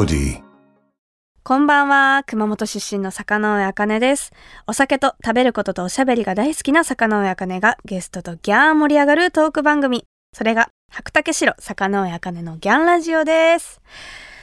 melody. こんばんは。熊本出身の坂上茜です。お酒と食べることとおしゃべりが大好きな坂上茜がゲストとギャー盛り上がるトーク番組。それが白竹城坂上茜のギャンラジオです。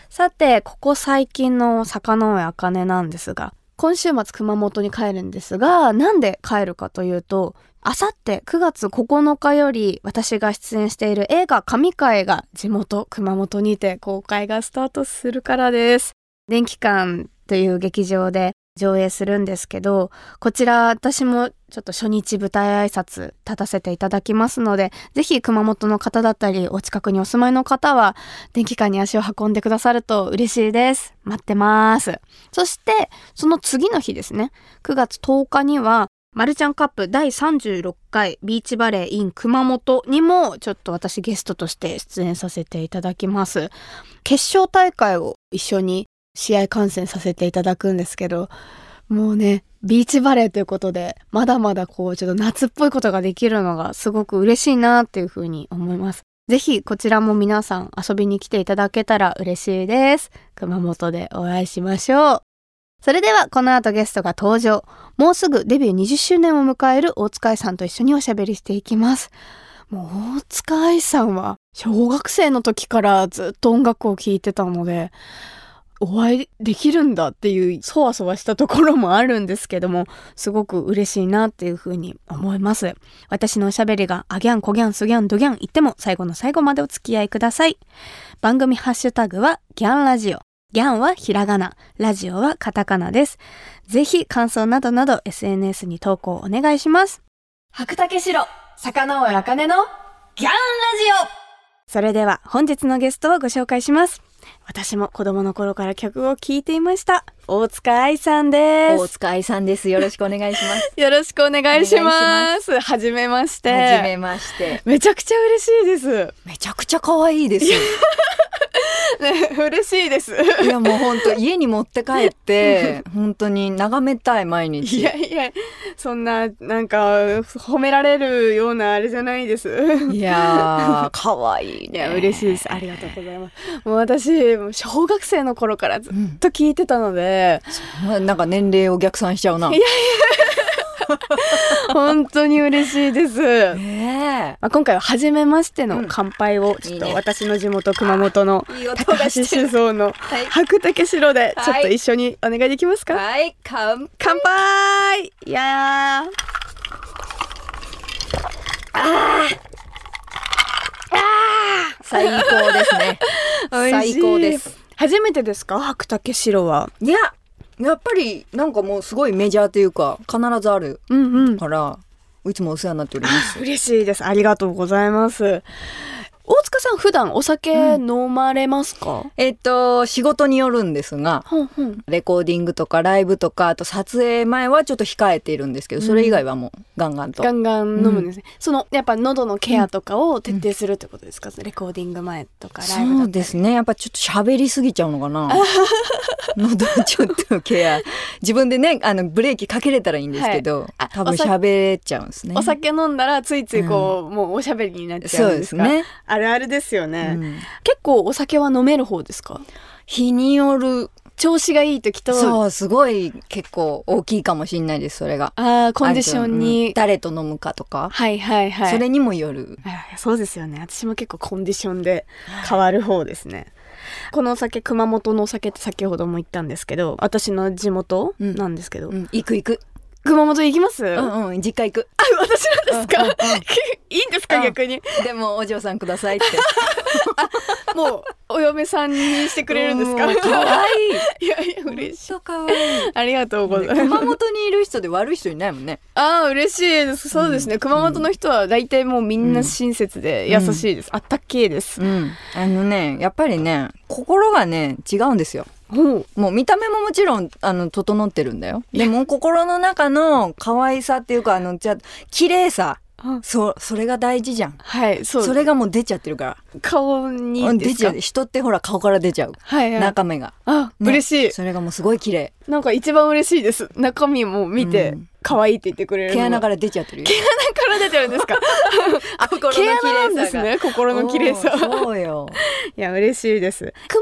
さて、ここ最近の坂上茜なんですが、今週末熊本に帰るんですが、なんで帰るかというと、あさって9月9日より私が出演している映画神会が地元熊本にて公開がスタートするからです。電気館という劇場で上映するんですけど、こちら私もちょっと初日舞台挨拶立たせていただきますので、ぜひ熊本の方だったり、お近くにお住まいの方は、電気館に足を運んでくださると嬉しいです。待ってます。そして、その次の日ですね、9月10日には、マルちゃんカップ第36回ビーチバレー in 熊本にもちょっと私ゲストとして出演させていただきます。決勝大会を一緒に試合観戦させていただくんですけど、もうね、ビーチバレーということで、まだまだこう、ちょっと夏っぽいことができるのがすごく嬉しいなっていうふうに思います。ぜひこちらも皆さん遊びに来ていただけたら嬉しいです。熊本でお会いしましょう。それではこの後ゲストが登場。もうすぐデビュー20周年を迎える大塚愛さんと一緒におしゃべりしていきます。もう大塚愛さんは小学生の時からずっと音楽を聴いてたので、お会いできるんだっていうそわそわしたところもあるんですけども、すごく嬉しいなっていうふうに思います。私のおしゃべりがアギャン、コギャン、スギャン、ドギャン言っても最後の最後までお付き合いください。番組ハッシュタグはギャンラジオ。ギャンはひらがな、ラジオはカタカナです。ぜひ感想などなど SNS に投稿お願いします。白竹城、坂上茜のギャンラジオそれでは本日のゲストをご紹介します。私も子供の頃から曲を聴いていました。大塚愛さんで大す。塚愛さんです。よろしくお願いします。よろしくお願いします。はじめまして。はじめまして。めちゃくちゃ嬉しいです。めちゃくちゃ可愛いですよ。ね、嬉しいです。いやもう本当家に持って帰って 本当に眺めたい毎い日。やいや、そんな、なんか、褒められるようなあれじゃないです。いやー可愛いね。いや、嬉しいです。ありがとうございます。もう私、小学生の頃からずっうんと聞いてたので、なんか年齢を逆算しちゃうな。い 本当に嬉しいです。ねまあ、今回は初めましての乾杯を、ちょっと私の地元熊本の高橋。酒造のはい。白竹城でちょっと一緒にお願いできますか、はい、乾乾杯！いや最高ですね。最高です。初めてですか？白竹城は。いや、やっぱりなんかもうすごいメジャーというか必ずあるうんうん。から、いつもお世話になっております。嬉しいです。ありがとうございます大塚さん普段お酒飲まれますか、えっと、仕事によるんですが、ほんほんレコーディングとかライブとか、あと撮影前はちょっと控えているんですけど、それ以外はもうガンガンと。ガンガン飲むんですね、そのやっぱ喉のケアとかを徹底するってことですか、レコーディング前とかライブだそうですね。やっぱちょっと喋りすぎちゃうのかな。喉ちょっとケア。自分でね、あの、ブレーキかけれたらいいんですけど、はいあ多分喋れちゃうんですね。お酒飲んだらついついこう、もうおしゃべりになっちゃそううんでかですすね。あるあるですよね、うん。結構お酒は飲める方ですか？日による、調子がいい時とそう、すごい結構大きいかもしれないです、それが。あーコンディションあとうん。に、誰と飲むかとか、はいはいはい。それにもよる。あそうですよね。私も結構コンディションで変わる方ですね。このお酒熊本のお酒って先ほども言ったんですけど私の地元うん。なんですけど、うん、行く行く。熊本行きます、うあんうん、実家行く。私なんですか、うんうん いいんですか、うん逆にでもお嬢さんくださいって。もうお嫁さんにしてくれるんですか？可愛い。いやいや嬉しい可愛い。ありがとうございます熊本にいる人で悪い人いないもんね。ああ嬉しいですそうですね、熊本の人は大体もうみんな親切で優しいです、あったっけえです、うん。あのね、やっぱりね、心がね、違うんですよ。もう見た目ももちろん、あの、整ってるんだよ。でも心の中の可愛さっていうか、あの、じゃあ綺麗さ。あ。そ、それが大事じゃん。はいそう。それがもう出ちゃってるから。顔にですか？出ちゃう。人ってほら顔から出ちゃう。はいはい。中身が。あ、ね。嬉しい。それがもうすごい綺麗。なんか一番嬉しいです。中身も見てうん。可愛いって言ってくれるの毛穴から出ちゃってるよ。毛穴から出てるんですか？あ心の綺麗ですね心の綺麗さ。そうよ。いや嬉しいです。熊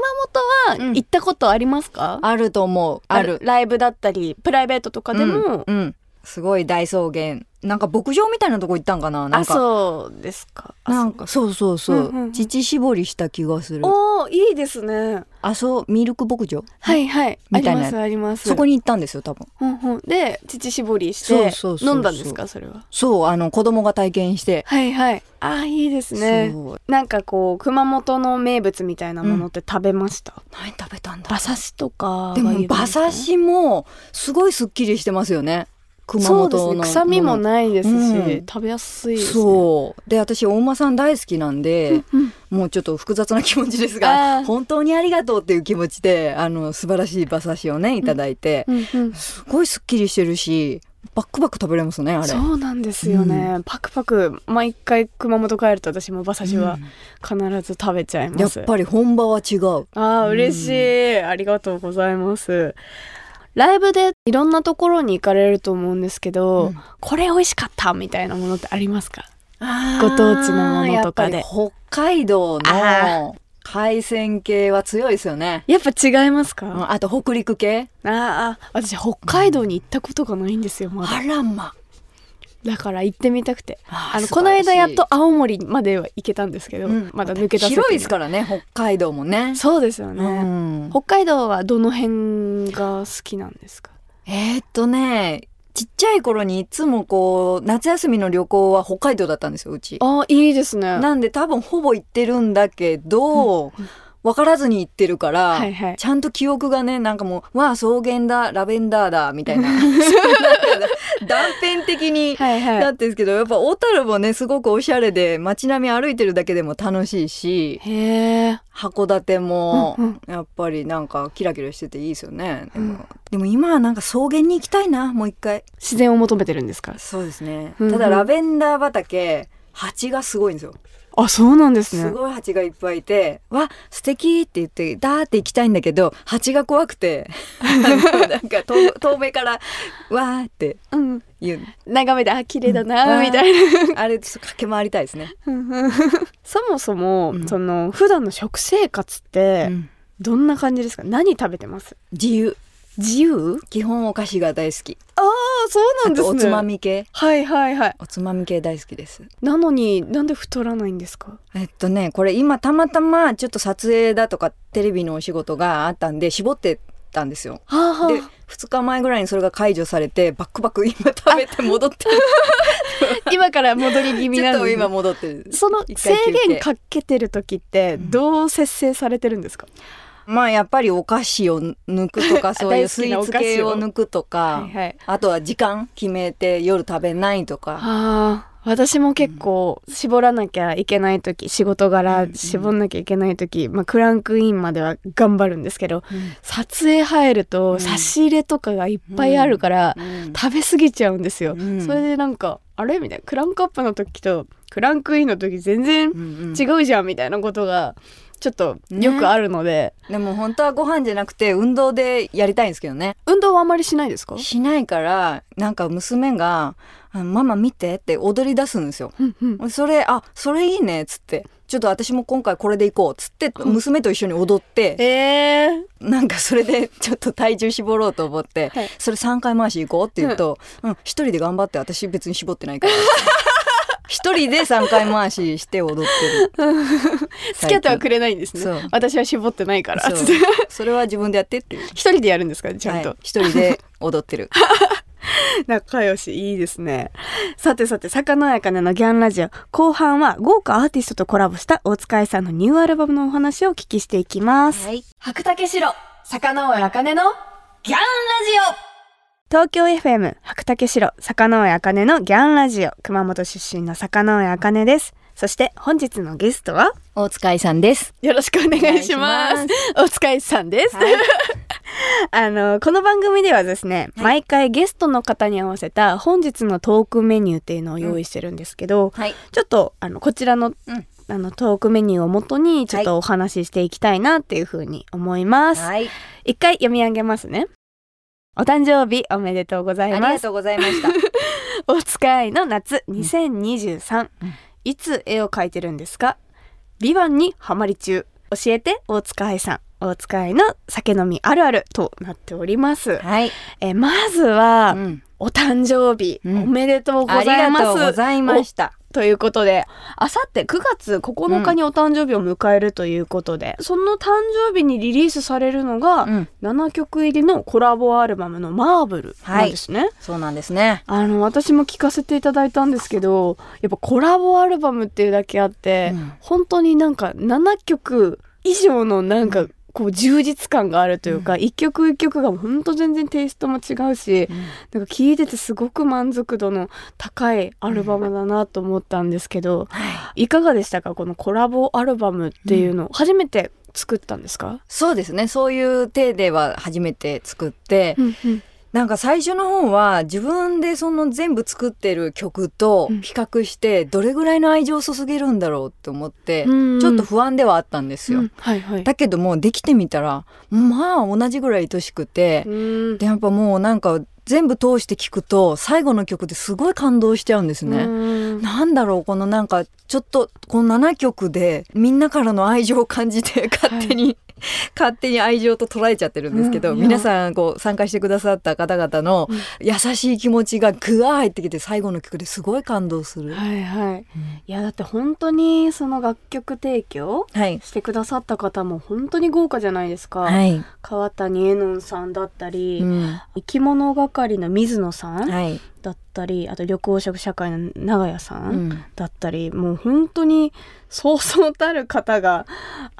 本は行ったことありますか、あると思う。ある。ライブだったりプライベートとかでも、うん、うんすごい大草原。なんか牧場みたいなとこ行ったんかな？なんあかそうですか。あなんかそうそうそう,、うんうんうん。乳搾りした気がする。おおいいですね。あそう？ミルク牧場？はいはい。あみたいな。りますあります。そこに行ったんですよ多分。うんうん。で乳搾りして飲んだんですかそれは？そうあの子供が体験して。はいはい。あーいいですね。なんかこう熊本の名物みたいなものって食べました、何食べたんだ馬刺しとかでも馬刺しもすごいすっきりしてますよね熊そうです本のね臭みもないですし、うん。食べやすいですね。そう。で私大間さん大好きなんで、うんもうちょっと複雑な気持ちですあがー。本当にありがとうっていう気持ちであの素晴らしい馬刺しをねいただいて、うんうん。すごいすっきりしてるしバックバック食べれますねあれ。そうなんですよね、パクパク毎回熊本帰ると私も馬刺しは必ず食べちゃいうんます、やっぱり本場は違う。ああ嬉しい、ありがとうございますライブでいろんなところに行かれると思うんですけど、うん。これ美味しかったみたいなものってありますか？ごご当地のものとかで。北海道あの海鮮系は強いですよね。やっぱ違いますか、うんあと北陸系。あーあ私北海道に行ったことがないんですよまだ。あらま。だから行ってみたくて。ああのこの間やっと青森までは行けたんですけど、うん。まだ抜け出せ広いですからね北海道もね。そうですよね、うん。北海道はどの辺が好きなんですか？えーっとねちっちゃい頃にいつもこう夏休みの旅行は北海道だったんですようち。あいいですね。なんで多分ほぼ行ってるんだけど、分からずに行ってるから、はいはい。ちゃんと記憶がねなんかもう「わあ草原だラベンダーだ」みたいな 断片的に はいはい。だってんですけどやっぱ小樽もねすごくおしゃれで街並み歩いてるだけでも楽しいし函館もうんうん。やっぱりなんかキラキラしてていいですよね、でもでも今はなんか草原に行きたいなもう一回。自然を求めてるんですか？そうですね、うんうん。ただラベンダー畑蜂がすごいんですよあそうなんですね。すごい蜂がいっぱいいて「わ素敵って言ってダーって行きたいんだけど蜂が怖くて なんか遠遠目から「わー」ってうん。言う。眺めてあ綺麗だうん。なみたいな。あれ駆け回りたいですね。そもそも、うん。その普段の食生活ってうん。どんな感じですか？何食べてます？自由自由？基本お菓子が大好き。ああそうなんですね。おつまみ系。はいはいはい。おつまみ系大好きです。なのになんで太らないんですか？えっとねこれ今たまたまちょっと撮影だとかテレビのお仕事があったんで絞ってたんですよ。はあで2日前ぐらいにそれが解除されてバックバック今食べて戻ってる。今から戻り気味なんで今戻ってる。その一制限かけてる時ってどう節制されてるんですか、まあやっぱりお菓子を抜くとか そういうスイーツ系を抜くとかはいはい。あとは時間決めて夜食べないとか。私も結構絞らなきゃいけない時仕事柄うん絞んなきゃいけない時、まあ、クランクインまでは頑張るんですけど撮影入るうん。と差し入れとかがいっぱいあるから、うん。食べ過ぎちゃうんですよ、うん。それでなんかあれ？みたいな。クランクアップの時とクランクインの時全然うんうん。違うじゃんみたいなことがちょっとよくあるので、でも本当はご飯じゃなくて運動でやりたいんですけどね。運動はあんまりしないですか？しないからなんか娘が「あママ見て」って踊り出すんですよ。うんうん。それあそれいいねっつって。ちょっと私も今回これで行こうっつって娘と一緒に踊ってえー、なんかそれでちょっと体重絞ろうと思ってはい。それ3回回し行こうって言うと「うん一人で頑張って私別に絞ってないから」一人で3回回しして踊ってる。付き合ってはくれないんですね。私は絞ってないから。それは自分でやってっていう。一人でやるんですかちゃんと、はい。一人で踊ってる。仲良しいいですね。さてさて魚やかねのギャンラジオ。後半は豪華アーティストとコラボした大塚愛さんのニューアルバムのお話をお聞きしていきます、はい。白竹城魚尾あかねのギャンラジオ東京 FM 白竹城魚尾あかねのギャンラジオ。熊本出身の魚尾あかねです。そして本日のゲストは大塚愛さんです。よろしくお願いします。大塚愛さんです、はい。あのこの番組ではですね、はい。毎回ゲストの方に合わせた本日のトークメニューっていうのを用意してるんですけど、はい。ちょっとあのこちらの,、うん。あのトークメニューをもとにちょっとお話ししていきたいなっていうふうに思います。はい。一回読み上げますね。お誕生日おめでとうござありいます。がとうございました。お使いの夏2023、うん。いつ絵を描いてるんですか？ビバンにハマり中。教教えて大塚愛さん。大塚愛の酒飲みあるあるとなっております、はい。えーまずは、うん。お誕生日、うん。おめでとうごありざいます。がとうございました。ということであさって9月9日にお誕生日を迎えるということで、その誕生日にリリースされるのが、うん、7曲入りのコラボアルバムの「マーブル」なんですね。そうなんですね。あの私も聞かせていただいたんですけどやっぱコラボアルバムっていうだけあって、うん本当になんか7曲以上のなんかこう充実感があるというか、うん。一曲一曲が本当全然テイストも違うし、なんか聴いててすごく満足度の高いアルバムだなと思ったんですけど、い。かがでしたか？このコラボアルバムっていうの、初めて作ったんですか、そうですね。そういう体では初めて作って、なんか最初の方は自分でその全部作ってる曲とうん比較してどれぐらいの愛情を注げるんだろうって思って、うんちょっと不安ではあったんですよ。うんはいはい。だけどもうできてみたらまあ同じぐらい愛しくて、うんでやっぱもうなんか全部通して聞くと最後の曲ですごい感動しちゃうんですね。うんなんだろうこのなんかちょっとこの7曲でみんなからの愛情を感じて勝手に、勝手に愛情と捉えちゃってるんですけど、うん皆さんこう参加してくださった方々のうん優しい気持ちがぐわー入ってきて最後の曲ですごい感動する。はいはい。うんいやだって本当にその楽曲提供はい。してくださった方も本当に豪華じゃないですか。はい。川谷絵音さんだったり、うん生き物係の水野さんはい。だったり、あと緑黄色社会の長屋さうん。ん。だったり、もう本当にそうそうたる方が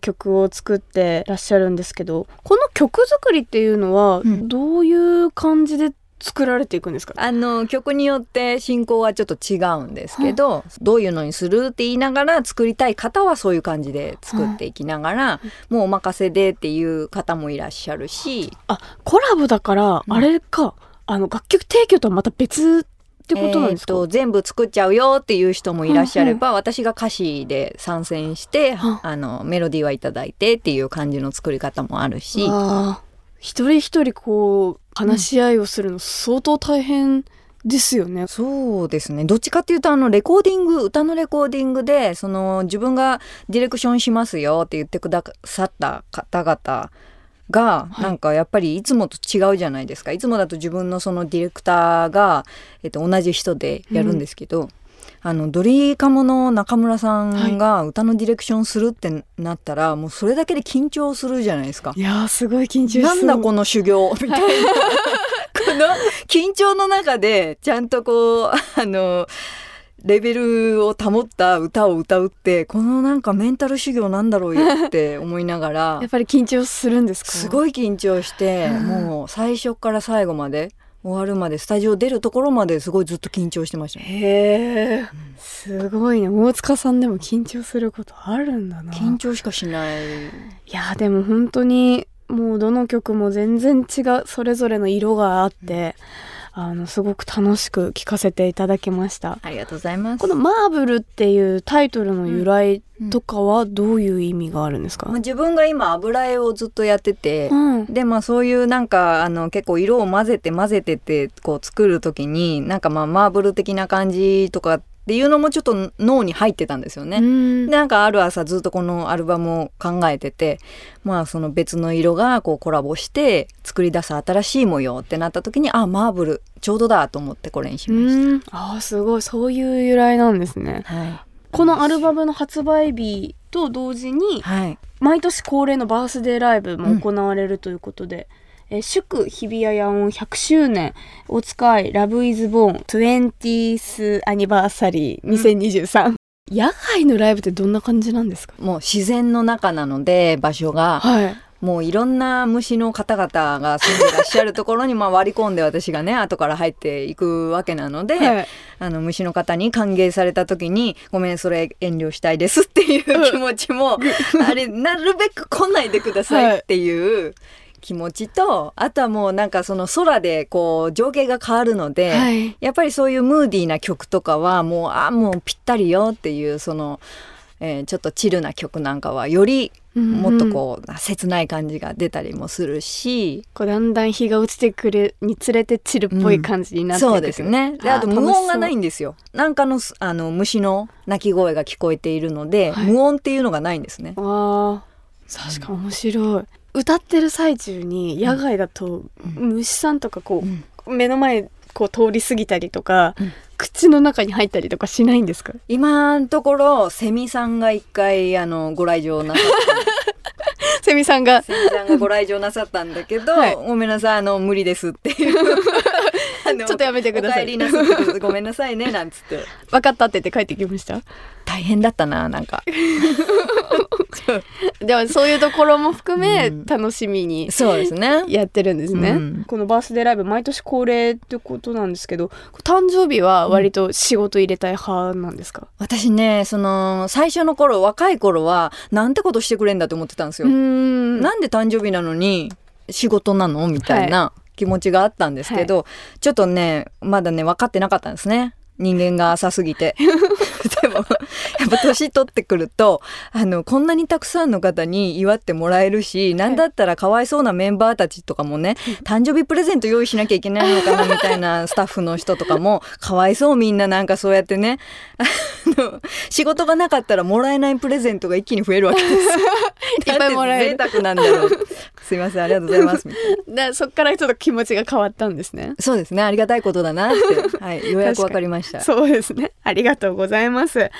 曲を作ってらっしゃるんですけど、この曲作りっていうのはうん。どういう感じで作られていくんですか、あの曲によって進行はちょっと違うんですけど、どういうのにするって言いながら作りたい方はそういう感じで作っていきながら、もうお任せでっていう方もいらっしゃるし、あ、コラボだから、うん。あれか、あの楽曲提供とはまた別ってことなんですか、えーと全部作っちゃうよっていう人もいらっしゃれば、私が歌詞で参戦して、はあ。のメロディーはいただいてっていう感じの作り方もあるし、一人一人こう話し合いをするの相当大変ですよね。そうですね。どっちかっていうとあのレコーディング歌のレコーディングでその自分がディレクションしますよって言ってくださった方々がはい。なんかやっぱりいつもと違うじゃないですか、いつもだと自分のそのディレクターが、えっと、同じ人でやるんですけど、あのドリカムの中村さんが歌のディレクションするってなったら、もうそれだけで緊張するじゃないですか。いやーすごい緊張しなんだこの修行？みたいな。この緊張の中でちゃんとこうあのレベルを保った歌を歌うってこのなんかメンタル修行なんだろうよって思いながら やっぱり緊張するんですか？すごい緊張してうん。もう最初から最後まで終わるまでスタジオ出るところまですごいずっと緊張してました。ね。へえ、すごいね大塚さんでも緊張することあるんだな。緊張しかしない。いやーでも本当にもうどの曲も全然違うそれぞれの色があって、あのすごく楽しく聴かせていただきました。ありがとうございます。この「マーブル」っていうタイトルの由来とかはどういう意味があるんですか、まあ自分が今油絵をずっとやってて、うん。でまあそういうなんかあの結構色を混ぜて混ぜてってこう作る時になんかまあマーブル的な感じとかっていうのもちょっと脳に入ってたんですよね。なんかある朝ずっとこのアルバムを考えててまあその別の色がこうコラボして作り出す新しい模様ってなった時にあマーブルちょうどだと思ってこれにしましうん。あーすごい。そういう由来なんですね。た。はい、このアルバムの発売日と同時にはい、毎年恒例のバースデーライブも行われるということで、えー祝日比谷野音100周年お使いラブイズボーン 20th アニバーサリー2023、野外のライブってどんな感じなんですか？もう自然の中なので場所が。はい。もういろんな虫の方々が住んでらっしゃるところに まあ割り込んで私がね後から入っていくわけなので、はい。あの虫の方に歓迎された時に「ごめんそれ遠慮したいです」っていう気持ちも、あれなるべく来ないでくださいっていう気持ちと、あとはもうなんかその空でこう情景が変わるので、はい。やっぱりそういうムーディーな曲とかはもうあもうぴったりよっていうその、えーちょっとチルな曲なんかはよりもっとこう、切ない感じが出たりもするし、こうだんだん日が落ちてくるにつれてチルっぽい感じになっていく、そうですね。であと無音がないんんですよ。なんかのすあの虫の鳴き声が聞こえているので、はい。無音っていうのがないんですね。あ確か面白い歌ってる最中に野外だと虫さんとかこう、目の前こう通り過ぎたりとか、うん。口の中に入ったりとかしないんですか？今のところセミさんが一回あのご来場なさった セミさんが。セミさんがご来場なさったんだけど、はい。ごめんなさいあの無理ですっていうちょっとやめてください。りなさごめんなさいねなんつって。分かったって言って帰ってきました？大変だったななんか。でもそういうところも含めうん。楽しみにそうですね。やってるんですね、うん。このバースデーライブ毎年恒例ってことなんですけど誕生日は割と仕事入れたい派なんですか？私ねその最初の頃若い頃はなんてことしてくれんだと思ってたんですよ、ん。なんで誕生日なのに仕事なの？みたいな気持ちがあったんですけど、ちょっとねまだね分かってなかったんですね。人間が浅すぎて。でもやっぱ年取ってくるとあのこんなにたくさんの方に祝ってもらえるしなんだったらかわいそうなメンバーたちとかもね誕生日プレゼント用意しなきゃいけないのかなみたいな スタッフの人とかもかわいそうみんななんかそうやってねあの仕事がなかったらもらえないプレゼントが一気に増えるわけですよ。いっぱいもらえる。贅沢なんだろう。すいませんありがとうございますみたいな。でそっからちょっと気持ちが変わったんですねそうですねありがたいことだなって、はい、ようやくわかりました。そうですね。ありがとうございます。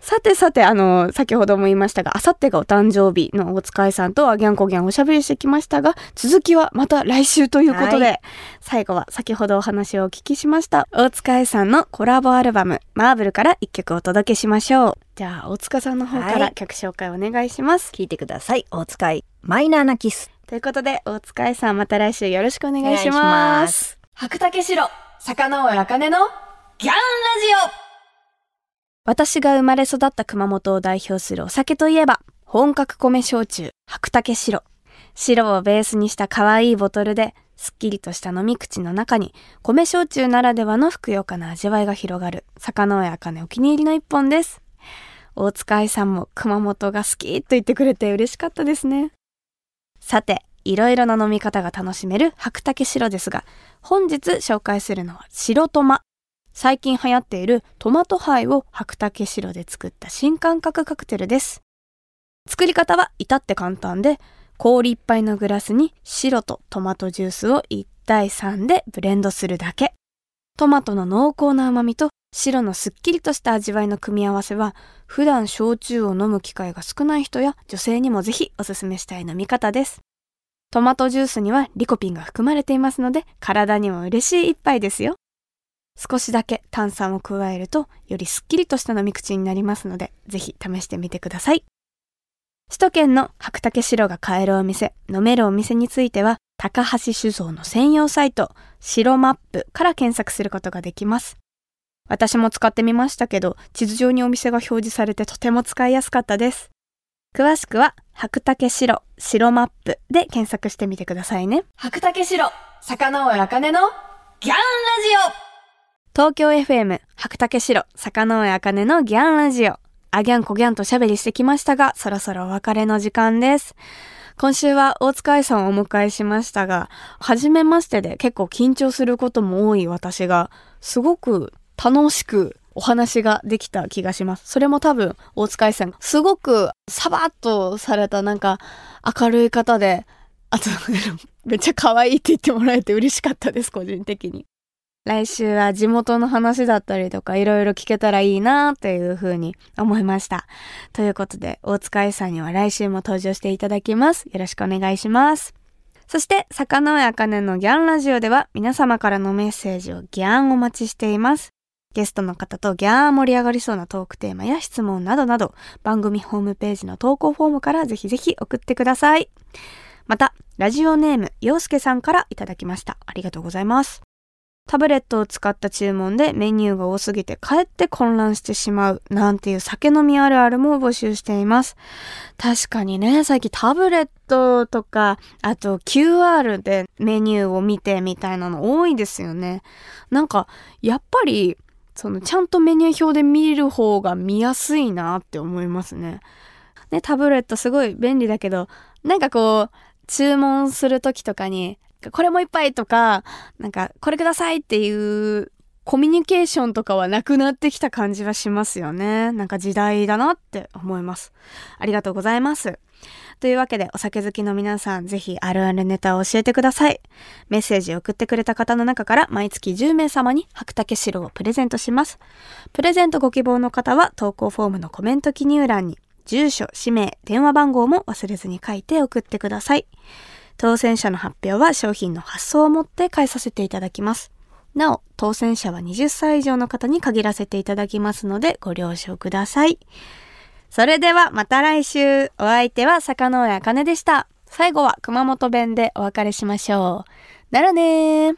さてさて、あの、先ほども言いましたが、あさってがお誕生日の大塚愛さんとあギャンコギャンおしゃべりしてきましたが、続きはまた来週ということで、は最後は先ほどお話をお聞きしました、大塚愛さんのコラボアルバム、マーブルから一曲お届けしましょう。じゃあ、大塚さんの方かはいら曲紹介お願いします。聞いてください。お使いマイナーなキス。ということで、大塚愛さんまた来週よろしくお願いしま。ます白竹城、魚尾茜のギャンラジオ私が生まれ育った熊本を代表するお酒といえば、本格米焼酎、白竹白。白をベースにした可愛いボトルで、すっきりとした飲み口の中に、米焼酎ならではのふくよかな味わいが広がる、坂上茜お気に入りの一本です。大塚愛さんも熊本が好きと言ってくれて嬉しかったですね。さて、いろいろな飲み方が楽しめる白竹白ですが、本日紹介するのは白トマ。最近流行っているトマトハイを白竹白で作った新感覚カクテルです。作り方は至って簡単で、氷いっぱいのグラスに白とトマトジュースを1対3でブレンドするだけ。トマトの濃厚な旨味と白のすっきりとした味わいの組み合わせは、普段焼酎を飲む機会が少ない人や女性にもぜひおすすめしたい飲み方です。トマトジュースにはリコピンが含まれていますので、体にも嬉しい一杯ですよ。少しだけ炭酸を加えると、よりすっきりとした飲み口になりますので、ぜひ試してみてください。首都圏の白竹白が買えるお店、飲めるお店については、高橋酒造の専用サイト、白マップから検索することができます。私も使ってみましたけど、地図上にお店が表示されてとても使いやすかったです。詳しくは、白竹白、白マップで検索してみてくださいね。白竹白、魚尾茜のギャンラジオ。東京 FM 白竹城坂上茜のギャンラジオ。あギャンコギャンとしゃべりしてきましたがそろそろお別れの時間です。今週は大塚愛さんをお迎えしましたが初めましてで結構緊張することも多い私がすごく楽しくお話ができた気がします。それも多分、大塚愛さん、すごくサバッとされたなんか明るい方で、あと、めっちゃ可愛いって言ってもらえて嬉しかったです、個人的に。来週は地元の話だったりとかいろいろ聞けたらいいなっていうふうに思いました。ということで、大塚愛さんには来週も登場していただきます。よろしくお願いします。そして、坂上茜のギャンラジオでは皆様からのメッセージをギャンお待ちしています。ゲストの方とギャー盛り上がりそうなトークテーマや質問などなど、番組ホームページの投稿フォームからぜひぜひ送ってください。また、ラジオネーム、洋介さんからいただきました。ありがとうございます。タブレットを使った注文でメニューが多すぎてかえって混乱してしまうなんていう酒飲みあるあるも募集しています。確かにね、最近タブレットとか、あと QR でメニューを見てみたいなの多いですよね。なんか、やっぱり、そのちゃんとメニュー表で見る方が見やすいなって思いますね。ね、タブレットすごい便利だけど、なんかこう、注文するときとかに、これもいっぱいとか、なんか、これくださいっていうコミュニケーションとかはなくなってきた感じはしますよね。なんか時代だなって思います。ありがとうございます。というわけでお酒好きの皆さんぜひあるあるネタを教えてください。メッセージを送ってくれた方の中から毎月10名様に白竹白をプレゼントします。プレゼントご希望の方は投稿フォームのコメント記入欄に住所、氏名、電話番号も忘れずに書いて送ってください。当選者の発表は商品の発送をもって返させていただきます。なお、当選者は20歳以上の方に限らせていただきますのでご了承ください。それではまた来週。お相手は坂上茜でした。最後は熊本弁でお別れしましょう。ならねー。